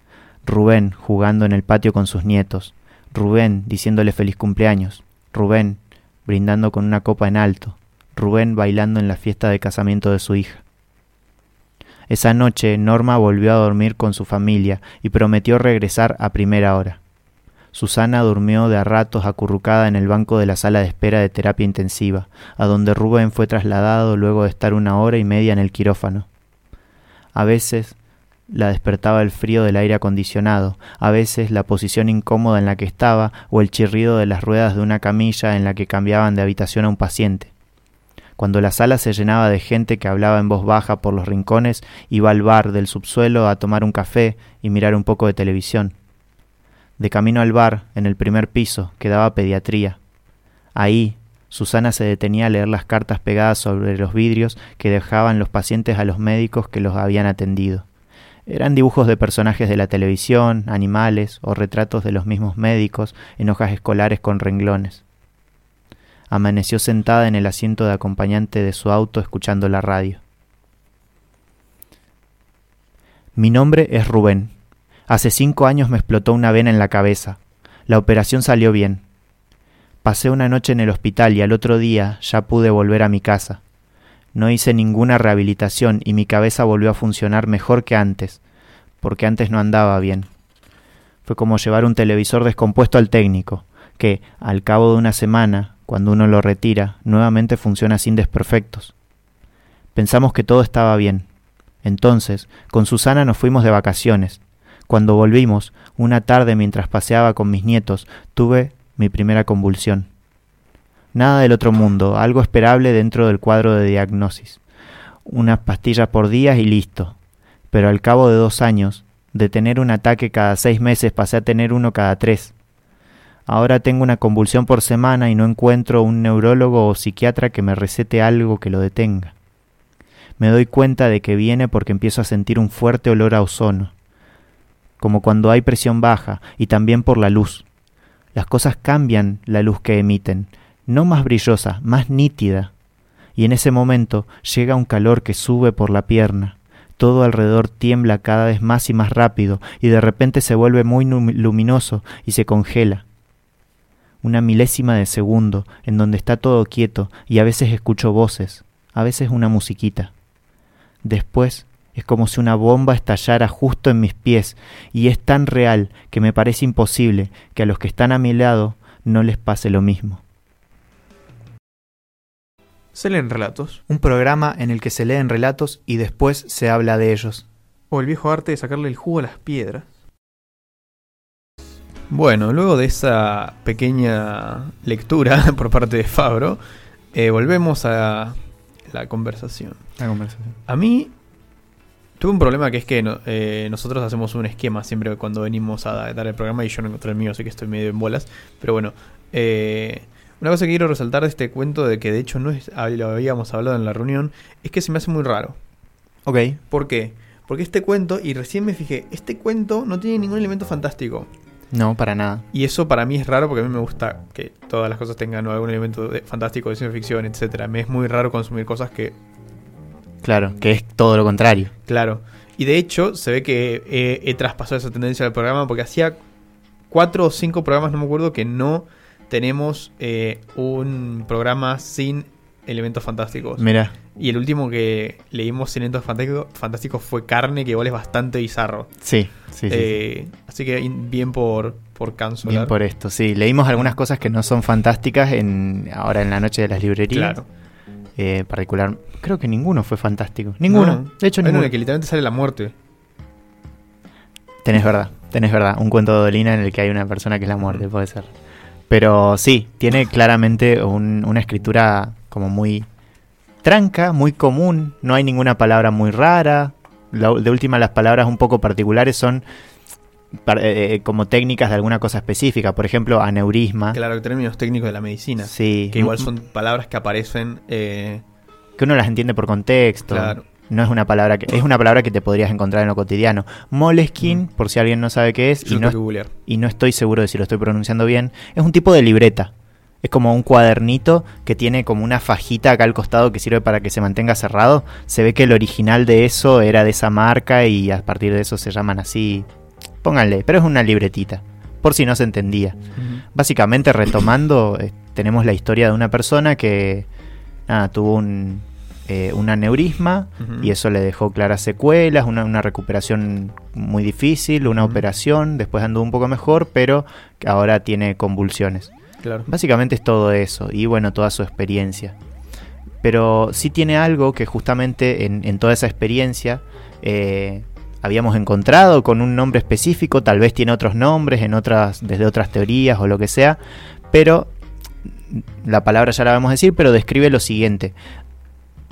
Rubén jugando en el patio con sus nietos. Rubén diciéndole feliz cumpleaños. Rubén brindando con una copa en alto. Rubén bailando en la fiesta de casamiento de su hija. Esa noche Norma volvió a dormir con su familia y prometió regresar a primera hora. Susana durmió de a ratos acurrucada en el banco de la sala de espera de terapia intensiva, a donde Rubén fue trasladado luego de estar una hora y media en el quirófano. A veces la despertaba el frío del aire acondicionado, a veces la posición incómoda en la que estaba o el chirrido de las ruedas de una camilla en la que cambiaban de habitación a un paciente. Cuando la sala se llenaba de gente que hablaba en voz baja por los rincones, iba al bar del subsuelo a tomar un café y mirar un poco de televisión. De camino al bar, en el primer piso, quedaba pediatría. Ahí, Susana se detenía a leer las cartas pegadas sobre los vidrios que dejaban los pacientes a los médicos que los habían atendido. Eran dibujos de personajes de la televisión, animales o retratos de los mismos médicos en hojas escolares con renglones amaneció sentada en el asiento de acompañante de su auto escuchando la radio. Mi nombre es Rubén. Hace cinco años me explotó una vena en la cabeza. La operación salió bien. Pasé una noche en el hospital y al otro día ya pude volver a mi casa. No hice ninguna rehabilitación y mi cabeza volvió a funcionar mejor que antes, porque antes no andaba bien. Fue como llevar un televisor descompuesto al técnico, que, al cabo de una semana, cuando uno lo retira, nuevamente funciona sin desperfectos. Pensamos que todo estaba bien. Entonces, con Susana nos fuimos de vacaciones. Cuando volvimos, una tarde mientras paseaba con mis nietos, tuve mi primera convulsión. Nada del otro mundo, algo esperable dentro del cuadro de diagnosis. Unas pastillas por día y listo. Pero al cabo de dos años, de tener un ataque cada seis meses pasé a tener uno cada tres. Ahora tengo una convulsión por semana y no encuentro un neurólogo o psiquiatra que me recete algo que lo detenga. Me doy cuenta de que viene porque empiezo a sentir un fuerte olor a ozono, como cuando hay presión baja, y también por la luz. Las cosas cambian la luz que emiten, no más brillosa, más nítida. Y en ese momento llega un calor que sube por la pierna. Todo alrededor tiembla cada vez más y más rápido, y de repente se vuelve muy luminoso y se congela una milésima de segundo en donde está todo quieto y a veces escucho voces, a veces una musiquita. Después es como si una bomba estallara justo en mis pies y es tan real que me parece imposible que a los que están a mi lado no les pase lo mismo. Se leen relatos. Un programa en el que se leen relatos y después se habla de ellos. O el viejo arte de sacarle el jugo a las piedras. Bueno, luego de esa pequeña lectura [LAUGHS] por parte de Fabro, eh, volvemos a la conversación. La conversación. A mí tuve un problema que es que eh, nosotros hacemos un esquema siempre cuando venimos a dar el programa y yo no encontré el mío, así que estoy medio en bolas. Pero bueno, eh, una cosa que quiero resaltar de este cuento, de que de hecho no es, lo habíamos hablado en la reunión, es que se me hace muy raro. Ok. ¿Por qué? Porque este cuento, y recién me fijé, este cuento no tiene ningún elemento fantástico. No, para nada. Y eso para mí es raro porque a mí me gusta que todas las cosas tengan algún elemento de, fantástico, de ciencia ficción, etcétera. Me es muy raro consumir cosas que. Claro, que es todo lo contrario. Claro. Y de hecho, se ve que he, traspasado esa tendencia del programa porque hacía cuatro o cinco programas, no me acuerdo, que no tenemos eh, un programa sin elementos fantásticos. Mira. Y el último que leímos elementos fantásticos, fue Carne, que igual es bastante bizarro. Sí, sí, sí. Eh, así que bien por, por cancelar. Bien por esto, sí. Leímos algunas cosas que no son fantásticas en ahora en la noche de las librerías. Claro. eh, particular. Creo que ninguno fue fantástico. Ninguno. No. De hecho, ninguno. que literalmente sale la muerte. Tenés verdad, tenés verdad. Un cuento de Dolina en el que hay una persona que es la muerte, puede ser. Pero sí, tiene claramente un- una escritura como muy tranca, muy común. No hay ninguna palabra muy rara. La- de última, las palabras un poco particulares son eh, eh, como técnicas de alguna cosa específica. Por ejemplo, aneurisma. Claro, términos técnicos de la medicina. Sí. Que igual son palabras que aparecen. eh, que uno las entiende por contexto. Claro. No es una palabra que es una palabra que te podrías encontrar en lo cotidiano. Moleskin, Mm. por si alguien no sabe qué es yo y no, que y no estoy seguro de si lo estoy pronunciando bien, es un tipo de libreta. Es como un cuadernito que tiene como una fajita acá al costado que sirve para que se mantenga cerrado. Se ve que el original de eso era de esa marca y a partir de eso se llaman así. Pónganle, pero es una libretita, por si no se entendía. Básicamente, retomando, eh, tenemos la historia de una persona que nada, tuvo un, eh, un aneurisma y eso le dejó claras secuelas, una, una recuperación muy difícil, una operación, después andó un poco mejor, pero ahora tiene convulsiones. Básicamente es todo eso y bueno, toda su experiencia. Pero sí tiene algo que justamente en, en toda esa experiencia eh, habíamos encontrado con un nombre específico, tal vez tiene otros nombres en otras, desde otras teorías o lo que sea, pero la palabra ya la vamos a decir, pero describe lo siguiente.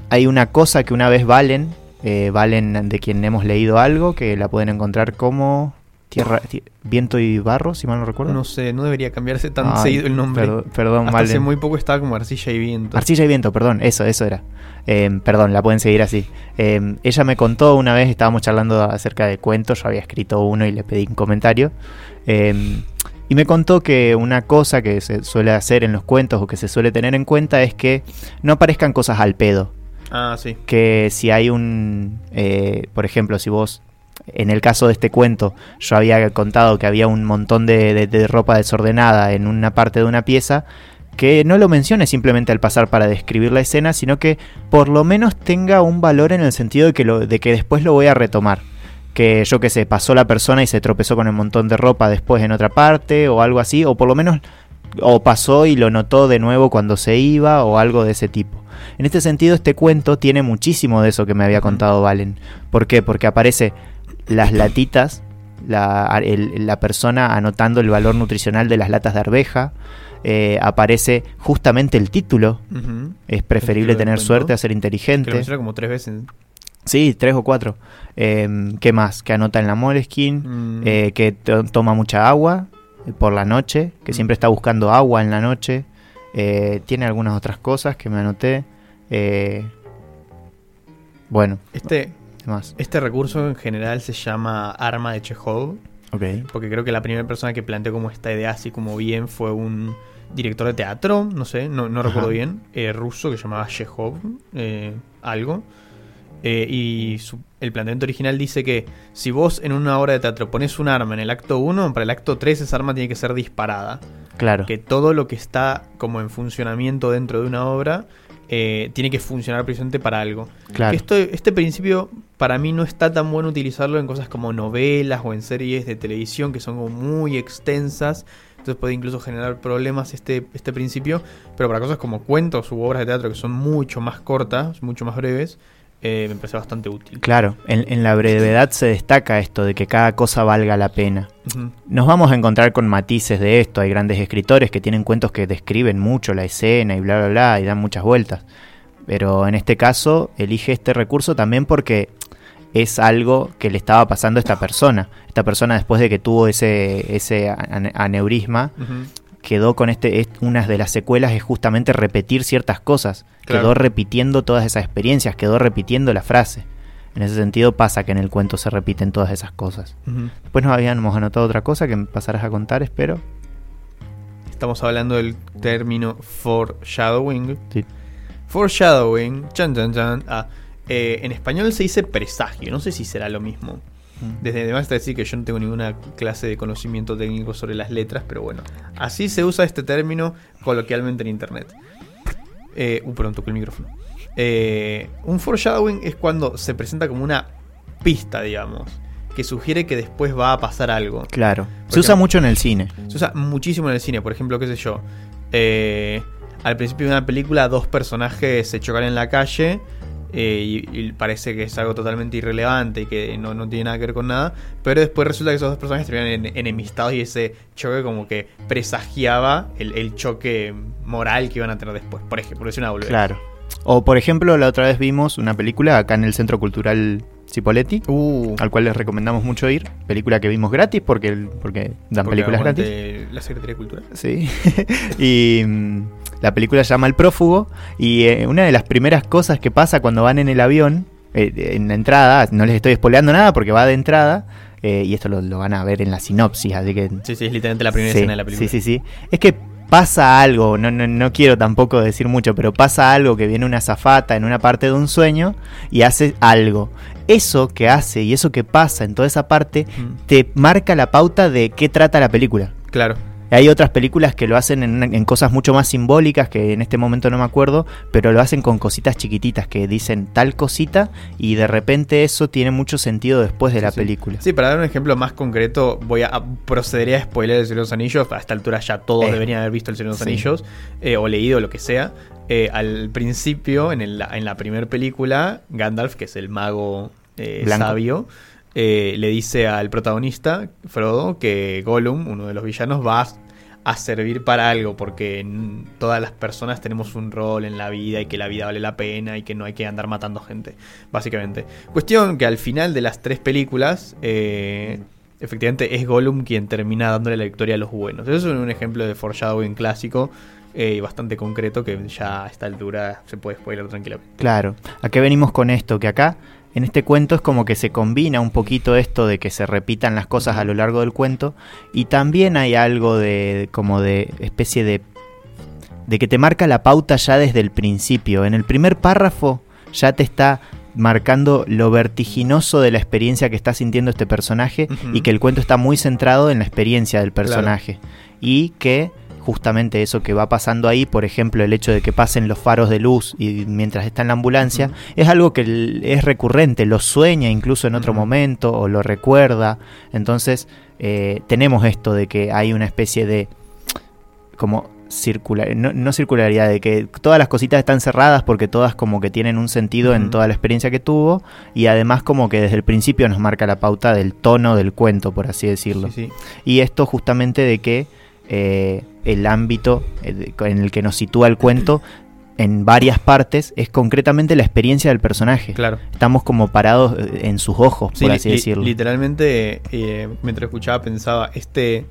Hay una cosa que una vez Valen, eh, Valen de quien hemos leído algo, que la pueden encontrar como tierra, ti- viento y barro, si mal no recuerdo. No sé, no debería cambiarse tan Ay, seguido el nombre. per- perdón, Hasta hace muy poco estaba como Arcilla y Viento. Arcilla y viento, perdón, eso, eso era. Eh, perdón, la pueden seguir así. Eh, ella me contó una vez, estábamos charlando acerca de cuentos, yo había escrito uno y le pedí un comentario. Eh, y me contó que una cosa que se suele hacer en los cuentos o que se suele tener en cuenta es que no aparezcan cosas al pedo. Ah, sí. Que si hay un, eh, por ejemplo, si vos, en el caso de este cuento, yo había contado que había un montón de, de- de ropa desordenada en una parte de una pieza, que no lo mencione simplemente al pasar para describir la escena, sino que por lo menos tenga un valor en el sentido de que, lo, de que después lo voy a retomar. Que yo que sé, pasó la persona y se tropezó con un montón de ropa después en otra parte o algo así, o por lo menos o pasó y lo notó de nuevo cuando se iba o algo de ese tipo. En este sentido, este cuento tiene muchísimo de eso que me había contado Valen. ¿Por qué? Porque aparece las latitas, la, el- la persona anotando el valor nutricional de las latas de arveja, eh, aparece justamente el título, es preferible tener cuento. suerte a ser Que lo inteligente. como tres veces. Sí, tres o cuatro. Eh, ¿Qué más? Que anota en la Moleskine, Mm. eh, que to- toma mucha agua eh, por la noche, que Mm. siempre está buscando agua en la noche. Eh, tiene algunas otras cosas que me anoté. Eh, bueno, Este, ¿qué más? este recurso en general se llama arma de Chekhov. Ok. Porque creo que la primera persona que planteó como esta idea así como bien fue un director de teatro, no sé, no, no recuerdo bien, eh, ruso que llamaba Chekhov, eh, algo. Eh, y su- el planteamiento original dice que si vos en una obra de teatro pones un arma en el acto 1, para el acto 3 esa arma tiene que ser disparada. Claro. Que todo lo que está como en funcionamiento dentro de una obra eh, tiene que funcionar precisamente para algo. Claro. Que esto- este principio para mí no está tan bueno utilizarlo en cosas como novelas o en series de televisión que son como muy extensas. Entonces puede incluso generar problemas este, este principio. Pero para cosas como cuentos u obras de teatro que son mucho más cortas, mucho más breves, eh, me parece bastante útil. Claro, en, en la brevedad se destaca esto de que cada cosa valga la pena. Nos vamos a encontrar con matices de esto. Hay grandes escritores que tienen cuentos que describen mucho la escena y bla, bla, bla, y dan muchas vueltas. Pero en este caso, elige este recurso también porque es algo que le estaba pasando a esta persona. Esta persona, después de que tuvo ese, ese ane- aneurisma, quedó con este. es- una de las secuelas es justamente repetir ciertas cosas. Claro. Quedó repitiendo todas esas experiencias, quedó repitiendo la frase. En ese sentido pasa que en el cuento se repiten todas esas cosas. Después nos habíamos anotado otra cosa que pasarás a contar, espero. Estamos hablando del término foreshadowing. Sí. Foreshadowing, chan chan chan. Ah, eh, en español se dice presagio, no sé si será lo mismo. Desde además está decir que yo no tengo ninguna clase de conocimiento técnico sobre las letras, pero bueno, así se usa este término coloquialmente en internet. Eh, uh, perdón, toqué el micrófono. Eh, un foreshadowing es cuando se presenta como una pista, digamos, que sugiere que después va a pasar algo. Claro. Se usa mucho en el cine. Se usa muchísimo en el cine, por ejemplo, qué sé yo. eh, al principio de una película dos personajes se chocan en la calle eh, y, y parece que es algo totalmente irrelevante y que no, no tiene nada que ver con nada, pero después resulta que esos dos personajes terminan en- enemistados y ese choque como que presagiaba el, el choque moral que iban a tener después, por ejemplo, es una boludez. Claro. O por ejemplo, la otra vez vimos una película acá en el Centro Cultural Cipoletti, Uh, al cual les recomendamos mucho ir. Película que vimos gratis porque, porque dan porque películas gratis. La Secretaría de Cultura. Sí. [LAUGHS] y mm, la película se llama El prófugo. Y eh, una de las primeras cosas que pasa cuando van en el avión, eh, en la entrada, no les estoy spoileando nada porque va de entrada. eh, y esto lo, lo van a ver en la sinopsis, así que Sí, sí, es literalmente la primera Sí, escena de la película. Sí, sí, sí. Es que pasa algo, no, no, no quiero tampoco decir mucho, pero pasa algo que viene una zafata en una parte de un sueño y hace algo. Eso que hace y eso que pasa en toda esa parte Mm, te marca la pauta de qué trata la película. Claro. Hay otras películas que lo hacen en, en cosas mucho más simbólicas, que en este momento no me acuerdo, pero lo hacen con cositas chiquititas que dicen tal cosita y de repente eso tiene mucho sentido después de la Sí. película. Sí, para dar un ejemplo más concreto, voy a, a- procederé a spoiler El Señor de los Anillos. A esta altura ya todos Eh, deberían haber visto El Señor de los sí. Anillos, eh, o leído lo que sea. Eh, al principio, en, el- en la primera película, Gandalf, que es el mago sabio, eh, le dice al protagonista, Frodo, que Gollum, uno de los villanos, va a, servir para algo, porque todas las personas tenemos un rol en la vida y que la vida vale la pena y que no hay que andar matando gente, básicamente. Cuestión que al final de las tres películas, eh, efectivamente es Gollum quien termina dándole la victoria a los buenos. Eso es un ejemplo de foreshadowing clásico eh, y bastante concreto que ya a esta altura se puede spoiler tranquilamente. Claro, ¿a qué venimos con esto? Que acá, en este cuento, es como que se combina un poquito esto de que se repitan las cosas a lo largo del cuento, y también hay algo de, como de especie de, de que te marca la pauta ya desde el principio. En el primer párrafo ya te está marcando lo vertiginoso de la experiencia que está sintiendo este personaje y que el cuento está muy centrado en la experiencia del personaje. Y que justamente eso que va pasando ahí, por ejemplo, el hecho de que pasen los faros de luz y mientras está en la ambulancia, es algo que es recurrente, lo sueña incluso en otro momento o lo recuerda. Entonces, eh, tenemos esto de que hay una especie de como circular, no, no circularidad, de que todas las cositas están cerradas porque todas como que tienen un sentido en toda la experiencia que tuvo y además como que desde el principio nos marca la pauta del tono del cuento, por así decirlo. Sí, sí. Y esto justamente de que eh, el ámbito eh, en el que nos sitúa el cuento en varias partes es concretamente la experiencia del personaje. Claro. Estamos como parados eh, en sus ojos, Sí, por así li- decirlo. Literalmente, eh, mientras escuchaba, pensaba, este,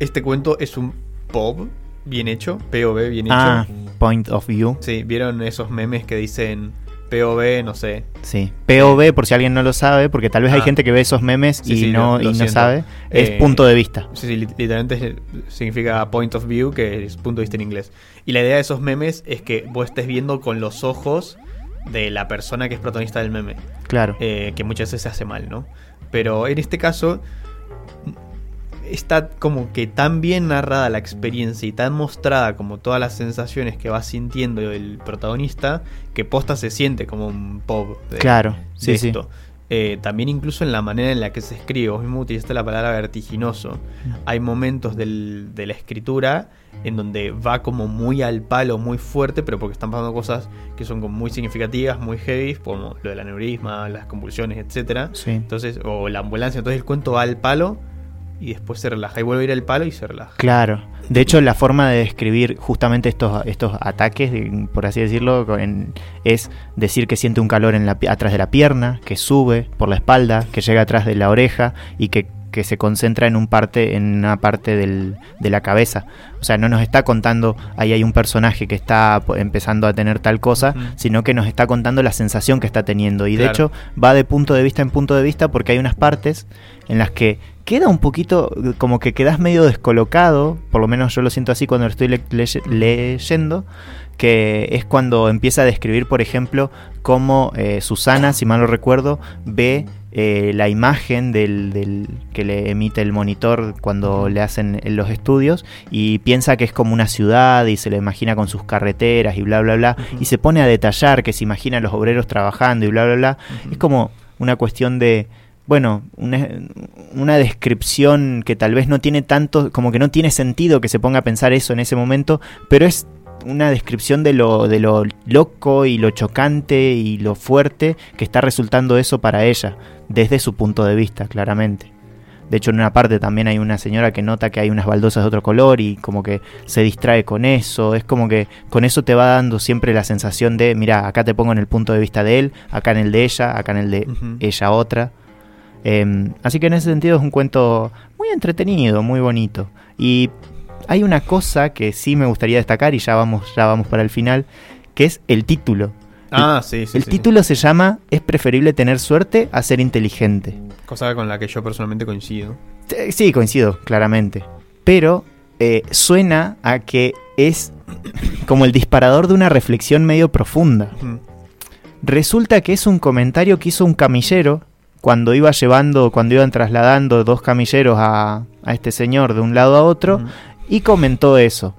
este cuento es un POV bien hecho, POV bien hecho. ah, point of view. Sí, ¿vieron esos memes que dicen POV, no sé? Sí. POV, por si alguien no lo sabe, porque tal vez hay Ah. gente que ve esos memes Sí, y sí, no, y no sabe, es Eh, punto de vista. Sí, sí, lit- literalmente significa point of view, que es punto de vista en inglés. Y la idea de esos memes es que vos estés viendo con los ojos de la persona que es protagonista del meme. Claro. eh, que muchas veces se hace mal, ¿no? Pero en este caso está como que tan bien narrada la experiencia y tan mostrada como todas las sensaciones que va sintiendo el protagonista que posta se siente como un pop de, claro. de Sí, sí. esto. Eh, también incluso en la manera en la que se escribe, vos mismo utilizaste la palabra vertiginoso. Hay momentos del- de la escritura en donde va como muy al palo, muy fuerte, pero porque están pasando cosas que son como muy significativas, muy heavy, como lo del aneurisma, las convulsiones, etcétera. Sí. Entonces, o la ambulancia, entonces el cuento va al palo y después se relaja. Y vuelve a ir al palo y se relaja. Claro. De hecho, la forma de describir justamente estos, estos ataques, por así decirlo, es decir que siente un calor en la, atrás de la pierna, que sube por la espalda, que llega atrás de la oreja y que, que se concentra en un parte, en una parte del- de la cabeza. O sea, no nos está contando ahí hay un personaje que está empezando a tener tal cosa, sino que nos está contando la sensación que está teniendo. Y de hecho, va de punto de vista en punto de vista porque hay unas partes en las que queda un poquito eh, como que quedas medio descolocado, por lo menos yo lo siento así cuando lo estoy le- leye- leyendo, que es cuando empieza a describir, por ejemplo, cómo eh, Susana, si mal no recuerdo, ve eh, la imagen del, del- que le emite el monitor cuando le hacen en los estudios y piensa que es como una ciudad y se lo imagina con sus carreteras y bla bla bla y se pone a detallar que se imagina a los obreros trabajando y bla bla bla. Es como una cuestión de bueno, una, una, descripción que tal vez no tiene tanto, como que no tiene sentido que se ponga a pensar eso en ese momento, pero es una descripción de lo, de lo loco y lo chocante y lo fuerte que está resultando eso para ella, desde su punto de vista, claramente. De hecho, en una parte también hay una señora que nota que hay unas baldosas de otro color y como que se distrae con eso. Es como que con eso te va dando siempre la sensación de, mira, acá te pongo en el punto de vista de él, acá en el de ella, acá en el de ella otra. Em, así que en ese sentido es un cuento muy entretenido, muy bonito. Y hay una cosa que sí me gustaría destacar y ya vamos, ya vamos para el final, que es el título. Ah, sí, sí. El título se llama Es preferible tener suerte a ser inteligente. Cosa con la que yo personalmente coincido. Sí, coincido, claramente. Pero eh, suena a que es como el disparador de una reflexión medio profunda. Resulta que es un comentario que hizo un camillero cuando iba llevando, cuando iban trasladando dos camilleros a, este señor de un lado a otro, y comentó eso.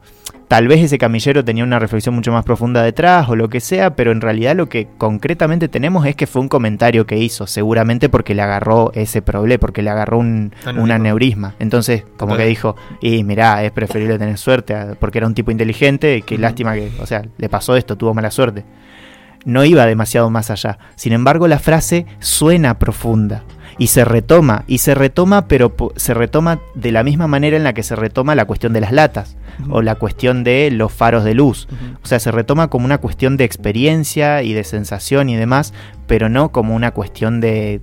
Tal vez ese camillero tenía una reflexión mucho más profunda detrás o lo que sea, pero en realidad lo que concretamente tenemos es que fue un comentario que hizo, seguramente porque le agarró ese problema, porque le agarró un, aneurisma. Entonces, como que dijo, y mirá, es preferible tener suerte, porque era un tipo inteligente, qué lástima que, o sea, le pasó esto, tuvo mala suerte no iba demasiado más allá. Sin embargo, la frase suena profunda y se retoma, y se retoma, pero se retoma de la misma manera en la que se retoma la cuestión de las latas o la cuestión de los faros de luz. O sea, se retoma como una cuestión de experiencia y de sensación y demás, pero no como una cuestión de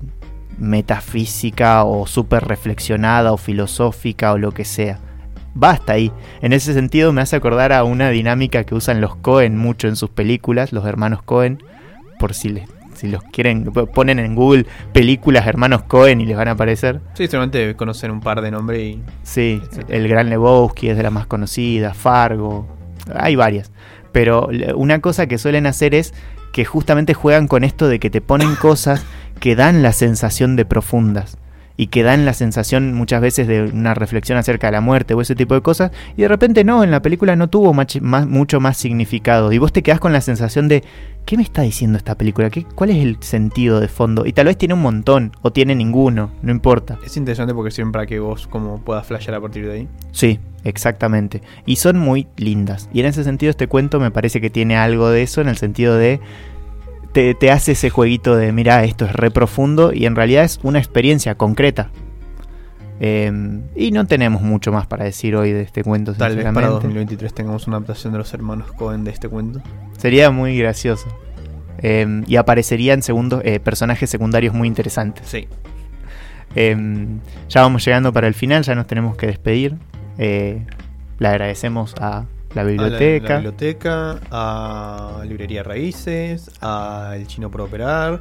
metafísica o súper reflexionada o filosófica o lo que sea basta ahí. En ese sentido me hace acordar a una dinámica que usan los Cohen mucho en sus películas, los hermanos Cohen, por si les si los quieren, ponen en Google películas hermanos Cohen y les van a aparecer. Sí, solamente conocen un par de nombres y... Sí, el Gran Lebowski es de las más conocidas, Fargo, hay varias. Pero una cosa que suelen hacer es que justamente juegan con esto de que te ponen cosas que dan la sensación de profundas y que dan la sensación muchas veces de una reflexión acerca de la muerte o ese tipo de cosas, y de repente no, en la película no tuvo mucho más significado, y vos te quedás con la sensación de, ¿qué me está diciendo esta película? ¿Qué, ¿Cuál es el sentido de fondo? Y tal vez tiene un montón, o tiene ninguno, no importa. Es interesante porque sirven para que vos como puedas flashear a partir de ahí. Sí, exactamente. Y son muy lindas. Y en ese sentido este cuento me parece que tiene algo de eso, en el sentido de te, hace ese jueguito de, mira, esto es re profundo y en realidad es una experiencia concreta. Em, y no tenemos mucho más para decir hoy de este cuento. Tal vez para 2023 tengamos una adaptación de los hermanos Cohen de este cuento. Sería muy gracioso. Em, y aparecerían segundos, eh, personajes secundarios muy interesantes. Sí. Em, ya vamos llegando para el final, ya nos tenemos que despedir. Eh, le agradecemos a la biblioteca. A la, biblioteca, a Librería Raíces, a El Chino por Operar,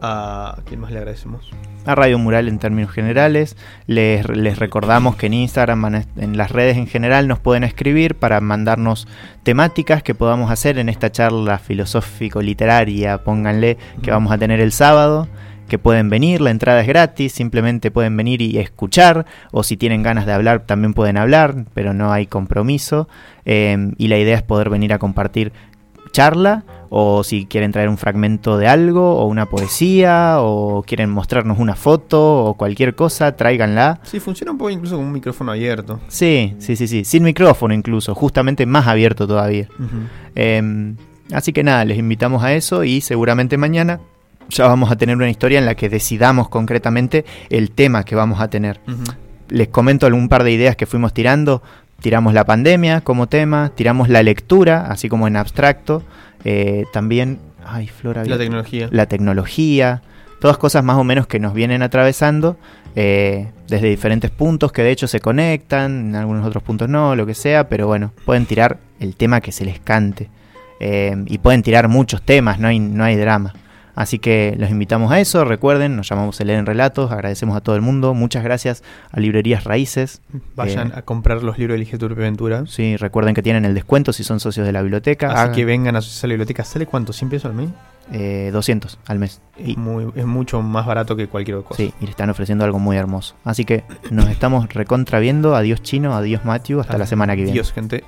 a... ¿Quién más le agradecemos? A Radio Mural en términos generales. Les, les recordamos que en Instagram, en las redes en general, nos pueden escribir para mandarnos temáticas que podamos hacer en esta charla filosófico-literaria, pónganle, que vamos a tener el sábado que pueden venir, la entrada es gratis, simplemente pueden venir y escuchar, o si tienen ganas de hablar también pueden hablar, pero no hay compromiso, em, y la idea es poder venir a compartir charla, o si quieren traer un fragmento de algo, o una poesía, o quieren mostrarnos una foto, o cualquier cosa, tráiganla. Sí, funciona un poco incluso con un micrófono abierto. Sí, sí, sí, sí, sin micrófono incluso, justamente más abierto todavía. Em, así que nada, les invitamos a eso y seguramente mañana ya vamos a tener una historia en la que decidamos concretamente el tema que vamos a tener. Les comento algún par de ideas que fuimos tirando. Tiramos la pandemia como tema, tiramos la lectura, así como en abstracto. Eh, también, ay, Flora. La tecnología. La tecnología. Todas cosas más o menos que nos vienen atravesando eh, desde diferentes puntos que de hecho se conectan, en algunos otros puntos no, lo que sea, pero bueno, pueden tirar el tema que se les cante. Eh, y pueden tirar muchos temas, no hay, no hay drama. Así que los invitamos a eso. Recuerden, nos llamamos a leer en relatos. Agradecemos a todo el mundo. Muchas gracias a Librerías Raíces. Vayan eh, a comprar los libros de Elige tu aventura. Sí, recuerden que tienen el descuento si son socios de la biblioteca. Así que vengan a la biblioteca. ¿Sale cuánto? ¿100 pesos al mes? Eh, 200 al mes. Es, muy, es mucho más barato que cualquier cosa. Sí, y le están ofreciendo algo muy hermoso. Así que nos estamos recontraviendo. Adiós Chino, adiós Matthew. Hasta la semana que viene. Adiós, gente.